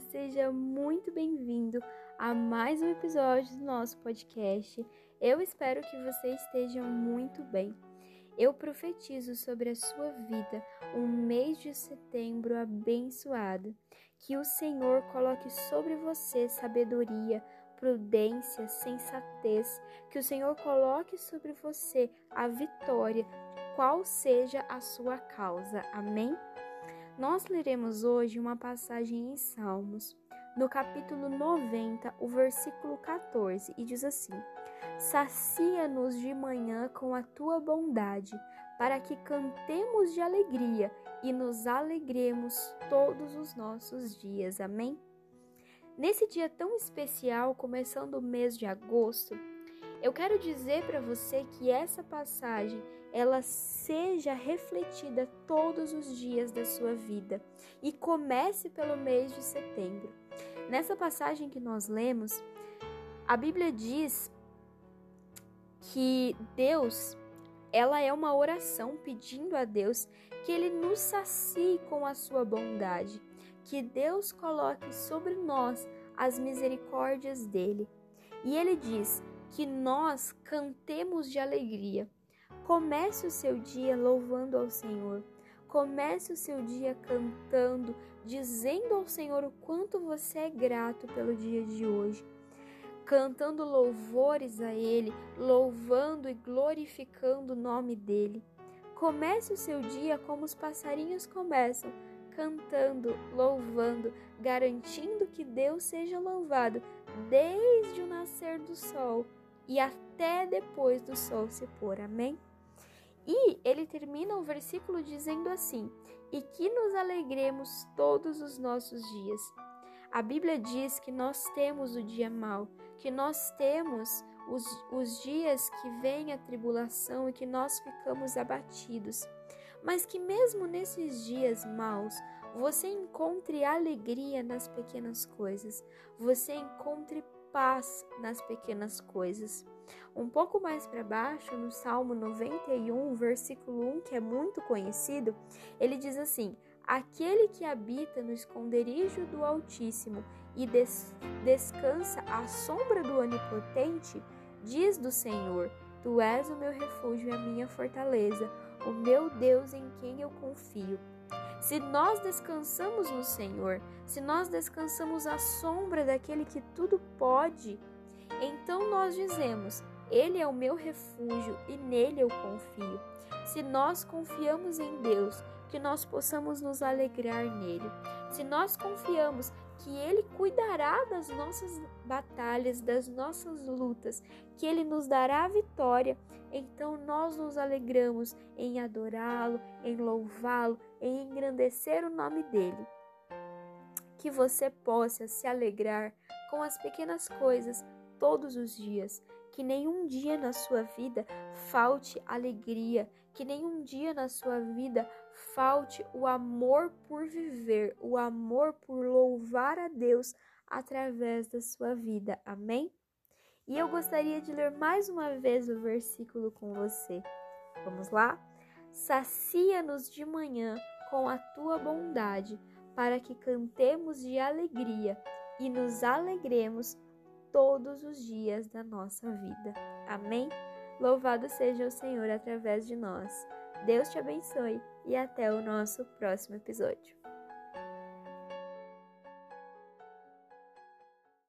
seja muito bem-vindo a mais um episódio do nosso podcast. Eu espero que você esteja muito bem. Eu profetizo sobre a sua vida um mês de setembro abençoado. Que o Senhor coloque sobre você sabedoria, prudência, sensatez. Que o Senhor coloque sobre você a vitória, qual seja a sua causa. Amém? Nós leremos hoje uma passagem em Salmos, no capítulo 90, o versículo 14, e diz assim: Sacia-nos de manhã com a tua bondade, para que cantemos de alegria e nos alegremos todos os nossos dias. Amém? Nesse dia tão especial, começando o mês de agosto, eu quero dizer para você que essa passagem ela seja refletida todos os dias da sua vida e comece pelo mês de setembro. Nessa passagem que nós lemos, a Bíblia diz que Deus, ela é uma oração pedindo a Deus que ele nos sacie com a sua bondade, que Deus coloque sobre nós as misericórdias dele. E ele diz: que nós cantemos de alegria. Comece o seu dia louvando ao Senhor. Comece o seu dia cantando, dizendo ao Senhor o quanto você é grato pelo dia de hoje. Cantando louvores a Ele, louvando e glorificando o nome dEle. Comece o seu dia como os passarinhos começam, cantando, louvando, garantindo que Deus seja louvado desde o nascer do sol e até depois do sol se pôr. Amém? E ele termina o versículo dizendo assim: E que nos alegremos todos os nossos dias. A Bíblia diz que nós temos o dia mau, que nós temos os, os dias que vem a tribulação e que nós ficamos abatidos. Mas que mesmo nesses dias maus, você encontre alegria nas pequenas coisas, você encontre paz nas pequenas coisas. Um pouco mais para baixo, no Salmo 91, versículo 1, que é muito conhecido, ele diz assim: Aquele que habita no esconderijo do Altíssimo e des descansa à sombra do Onipotente, diz do Senhor: Tu és o meu refúgio e a minha fortaleza, o meu Deus em quem eu confio. Se nós descansamos no Senhor, se nós descansamos à sombra daquele que tudo pode, então nós dizemos: Ele é o meu refúgio e nele eu confio. Se nós confiamos em Deus, que nós possamos nos alegrar nele. Se nós confiamos que Ele cuidará das nossas batalhas, das nossas lutas, que Ele nos dará a vitória, então nós nos alegramos em adorá-lo, em louvá-lo, em engrandecer o nome dele. Que você possa se alegrar com as pequenas coisas todos os dias, que nenhum dia na sua vida falte alegria, que nenhum dia na sua vida falte o amor por viver, o amor por louvar a Deus através da sua vida. Amém? E eu gostaria de ler mais uma vez o versículo com você. Vamos lá? Sacia-nos de manhã com a tua bondade, para que cantemos de alegria e nos alegremos todos os dias da nossa vida. Amém? Louvado seja o Senhor através de nós. Deus te abençoe e até o nosso próximo episódio.